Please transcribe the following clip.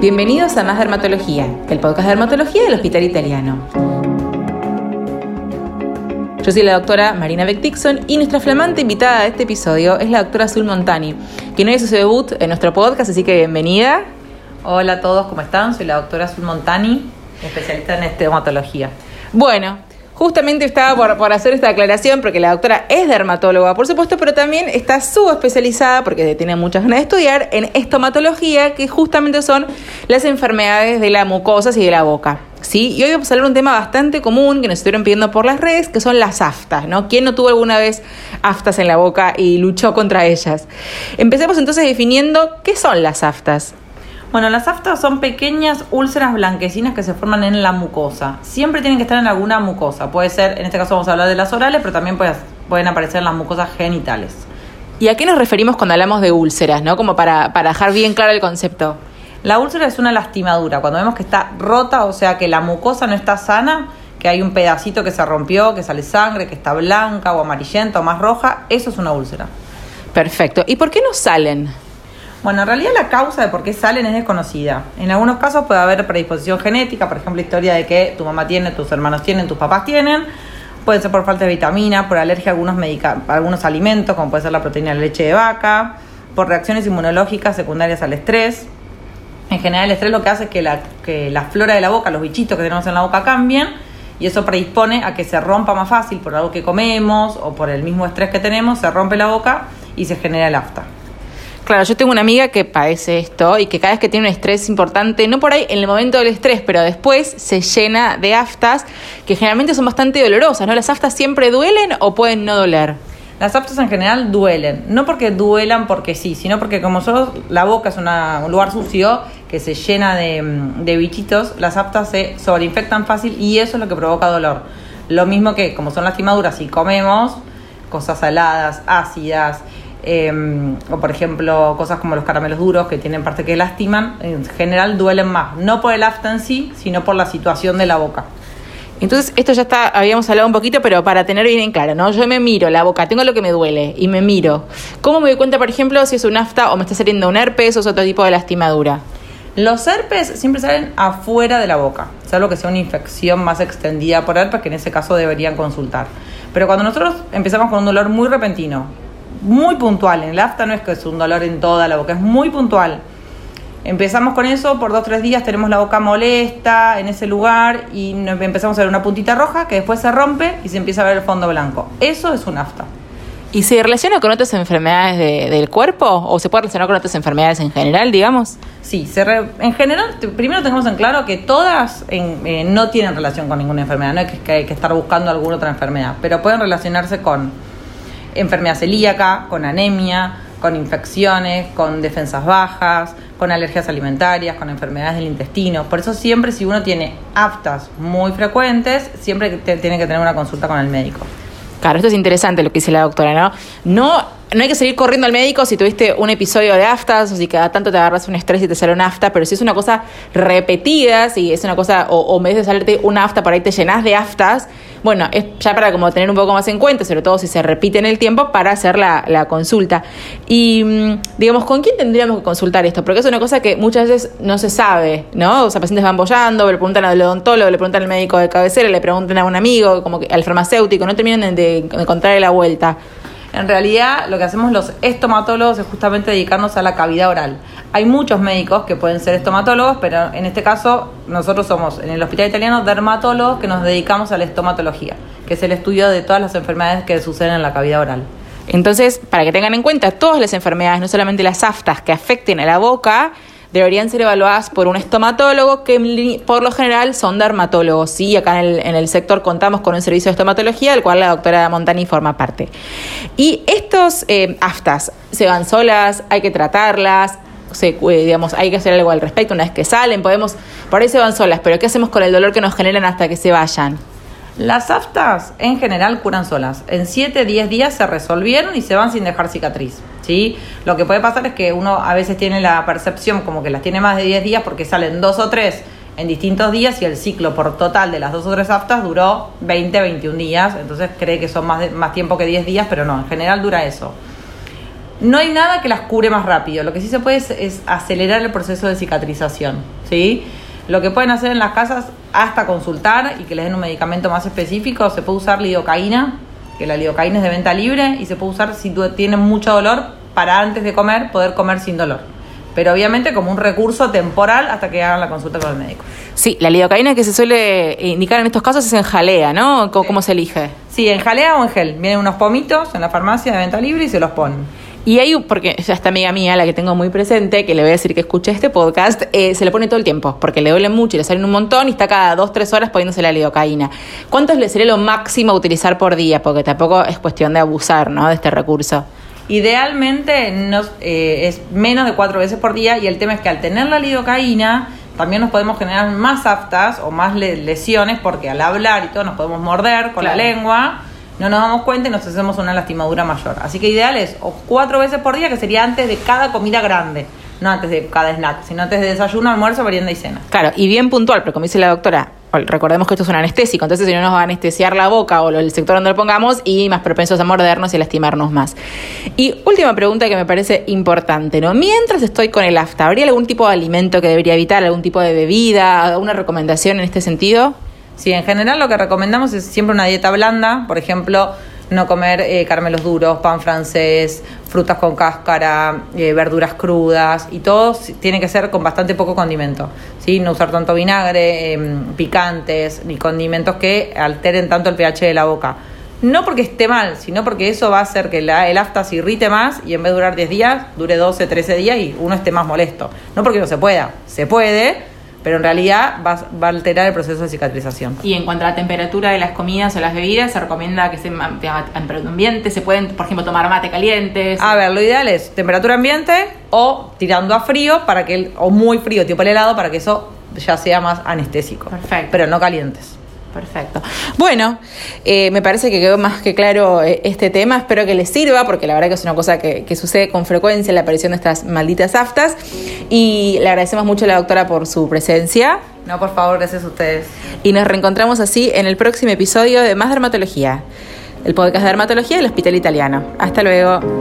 Bienvenidos a Más Dermatología, el podcast de dermatología del Hospital Italiano. Yo soy la doctora Marina Beck Dixon y nuestra flamante invitada de este episodio es la doctora Azul Montani, que no hizo su debut en nuestro podcast, así que bienvenida. Hola a todos, ¿cómo están? Soy la doctora Azul Montani, especialista en dermatología. Bueno, Justamente estaba por, hacer esta aclaración porque la doctora es dermatóloga, por supuesto, pero también está subespecializada, porque tiene muchas ganas de estudiar, en estomatología, que justamente son las enfermedades de la mucosa y de la boca. ¿sí? Y hoy vamos a hablar de un tema bastante común que nos estuvieron pidiendo por las redes, que son las aftas, ¿no? ¿Quién no tuvo alguna vez aftas en la boca y luchó contra ellas? Empecemos entonces definiendo qué son las aftas. Bueno, las aftas son pequeñas úlceras blanquecinas que se forman en la mucosa. Siempre tienen que estar en alguna mucosa. Puede ser, en este caso vamos a hablar de las orales, pero también pueden aparecer en las mucosas genitales. ¿Y a qué nos referimos cuando hablamos de úlceras, no? Como para, para dejar bien claro el concepto. La úlcera es una lastimadura. Cuando vemos que está rota, o sea que la mucosa no está sana, que hay un pedacito que se rompió, que sale sangre, que está blanca o amarillenta o más roja, eso es una úlcera. Perfecto. ¿Y por qué no salen? Bueno, en realidad la causa de por qué salen es desconocida. En algunos casos puede haber predisposición genética, por ejemplo, historia de que tu mamá tiene, tus hermanos tienen, tus papás tienen. Puede ser por falta de vitamina, por alergia a algunos, algunos alimentos, como puede ser la proteína de la leche de vaca, por reacciones inmunológicas secundarias al estrés. En general, el estrés lo que hace es que la, que la flora de la boca, los bichitos que tenemos en la boca cambien y eso predispone a que se rompa más fácil por algo que comemos o por el mismo estrés que tenemos, se rompe la boca y se genera el afta. Claro, yo tengo una amiga que padece esto y que cada vez que tiene un estrés importante, no por ahí en el momento del estrés, pero después se llena de aftas que generalmente son bastante dolorosas, ¿no? ¿Las aftas siempre duelen o pueden no doler? Las aftas en general duelen, no porque duelan porque sí, sino porque como solo la boca es un lugar sucio que se llena de, de bichitos, las aftas se sobreinfectan fácil y eso es lo que provoca dolor. Lo mismo que como son lastimaduras, si comemos cosas saladas, ácidas, Em, o por ejemplo cosas como los caramelos duros que tienen parte que lastiman, en general duelen más, no por el afta en sí, sino por la situación de la boca. Entonces, esto ya está, habíamos hablado un poquito, pero para tener bien en claro, ¿no? Yo me miro la boca, tengo lo que me duele y me miro. ¿Cómo me doy cuenta, por ejemplo, si es un afta o me está saliendo un herpes o es otro tipo de lastimadura? Los herpes siempre salen afuera de la boca, salvo que sea una infección más extendida por herpes, que en ese caso deberían consultar. Pero cuando nosotros empezamos con un dolor muy repentino, muy puntual. En el afta no es que es un dolor en toda la boca, es muy puntual. Empezamos con eso, por dos o tres días tenemos la boca molesta en ese lugar y empezamos a ver una puntita roja que después se rompe y se empieza a ver el fondo blanco. Eso es un afta. ¿Y se relaciona con otras enfermedades del cuerpo o se puede relacionar con otras enfermedades en general, digamos? Sí, se en general, primero tenemos en claro que todas eh, no tienen relación con ninguna enfermedad, no hay que, hay que estar buscando alguna otra enfermedad, pero pueden relacionarse con enfermedad celíaca, con anemia, con infecciones, con defensas bajas, con alergias alimentarias, con enfermedades del intestino. Por eso siempre si uno tiene aftas muy frecuentes, siempre tiene que tener una consulta con el médico. Claro, esto es interesante lo que dice la doctora, ¿no? No no hay que seguir corriendo al médico si tuviste un episodio de aftas o si cada tanto te agarras un estrés y te sale un afta, pero si es una cosa repetida, si es una cosa, o, o en vez de salirte una afta por ahí te llenas de aftas, bueno, es ya para como tener un poco más en cuenta, sobre todo si se repite en el tiempo, para hacer la, la consulta. Y mm, digamos, ¿con quién tendríamos que consultar esto? Porque es una cosa que muchas veces no se sabe, ¿no? O sea, pacientes van bollando, le preguntan al odontólogo, le preguntan al médico de cabecera, le preguntan a un amigo, como que al farmacéutico, no terminan de encontrar la vuelta. En realidad, lo que hacemos los estomatólogos es justamente dedicarnos a la cavidad oral. Hay muchos médicos que pueden ser estomatólogos, pero en este caso nosotros somos en el Hospital Italiano dermatólogos que nos dedicamos a la estomatología, que es el estudio de todas las enfermedades que suceden en la cavidad oral. Entonces, para que tengan en cuenta, todas las enfermedades, no solamente las aftas que afecten a la boca, deberían ser evaluadas por un estomatólogo que por lo general son dermatólogos. ¿sí? Acá en el, en el sector contamos con un servicio de estomatología del cual la doctora Montani forma parte. Y estos eh, aftas se van solas, hay que tratarlas, se, eh, digamos, hay que hacer algo al respecto una vez que salen, podemos, por ahí se van solas, pero ¿qué hacemos con el dolor que nos generan hasta que se vayan? Las aftas en general curan solas. En 7, 10 días se resolvieron y se van sin dejar cicatriz. ¿sí? Lo que puede pasar es que uno a veces tiene la percepción como que las tiene más de 10 días porque salen dos o tres en distintos días y el ciclo por total de las dos o tres aftas duró 20, 21 días. Entonces cree que son más, más tiempo que 10 días, pero no, en general dura eso. No hay nada que las cure más rápido. Lo que sí se puede es, es acelerar el proceso de cicatrización. ¿sí? Lo que pueden hacer en las casas, hasta consultar y que les den un medicamento más específico, se puede usar lidocaína, que la lidocaína es de venta libre, y se puede usar si tú tienes mucho dolor para antes de comer poder comer sin dolor. Pero obviamente como un recurso temporal hasta que hagan la consulta con el médico. Sí, la lidocaína que se suele indicar en estos casos es en jalea, ¿no? ¿Cómo, cómo se elige? Sí, en jalea o en gel. Vienen unos pomitos en la farmacia de venta libre y se los ponen. Y hay, porque ya esta amiga mía, la que tengo muy presente, que le voy a decir que escuche este podcast, eh, se le pone todo el tiempo, porque le duele mucho y le salen un montón y está cada dos, tres horas poniéndose la lidocaína. ¿Cuánto le sería lo máximo a utilizar por día? Porque tampoco es cuestión de abusar, ¿no? De este recurso. Idealmente nos, eh, es menos de cuatro veces por día y el tema es que al tener la lidocaína también nos podemos generar más aftas o más le- lesiones porque al hablar y todo nos podemos morder con la lengua, no nos damos cuenta y nos hacemos una lastimadura mayor. Así que ideal es o cuatro veces por día que sería antes de cada comida grande, no antes de cada snack, sino antes de desayuno, almuerzo, merienda y cena. Claro, y bien puntual, pero como dice la doctora, recordemos que esto es un anestésico, entonces si no nos va a anestesiar la boca o el sector donde lo pongamos y más propensos a mordernos y lastimarnos más. Y última pregunta que me parece importante, ¿no? Mientras estoy con el afta, ¿habría algún tipo de alimento que debería evitar, algún tipo de bebida, alguna recomendación en este sentido? Sí, en general lo que recomendamos es siempre una dieta blanda, por ejemplo, no comer eh, caramelos duros, pan francés, frutas con cáscara, eh, verduras crudas y todo tiene que ser con bastante poco condimento, ¿sí? No usar tanto vinagre, em, picantes ni condimentos que alteren tanto el pH de la boca. No porque esté mal, sino porque eso va a hacer que la- el afta se irrite más y en vez de durar 10 días, dure 12, 13 días y uno esté más molesto. No porque no se pueda, se puede, pero en realidad va, va a alterar el proceso de cicatrización. Y en cuanto a la temperatura de las comidas o las bebidas, se recomienda que estén a temperatura ambiente, se pueden, por ejemplo, tomar mate caliente. A ver, lo ideal es temperatura ambiente o tirando a frío para que o muy frío, tipo el helado, para que eso ya sea más anestésico. Perfecto. Pero no calientes. Perfecto. Bueno, eh, me parece que quedó más que claro eh, este tema. Espero que les sirva, porque la verdad que es una cosa que, que sucede con frecuencia la aparición de estas malditas aftas. Y le agradecemos mucho a la doctora por su presencia. No, por favor, gracias a ustedes. Y nos reencontramos así en el próximo episodio de Más Dermatología, el podcast de dermatología del Hospital Italiano. Hasta luego.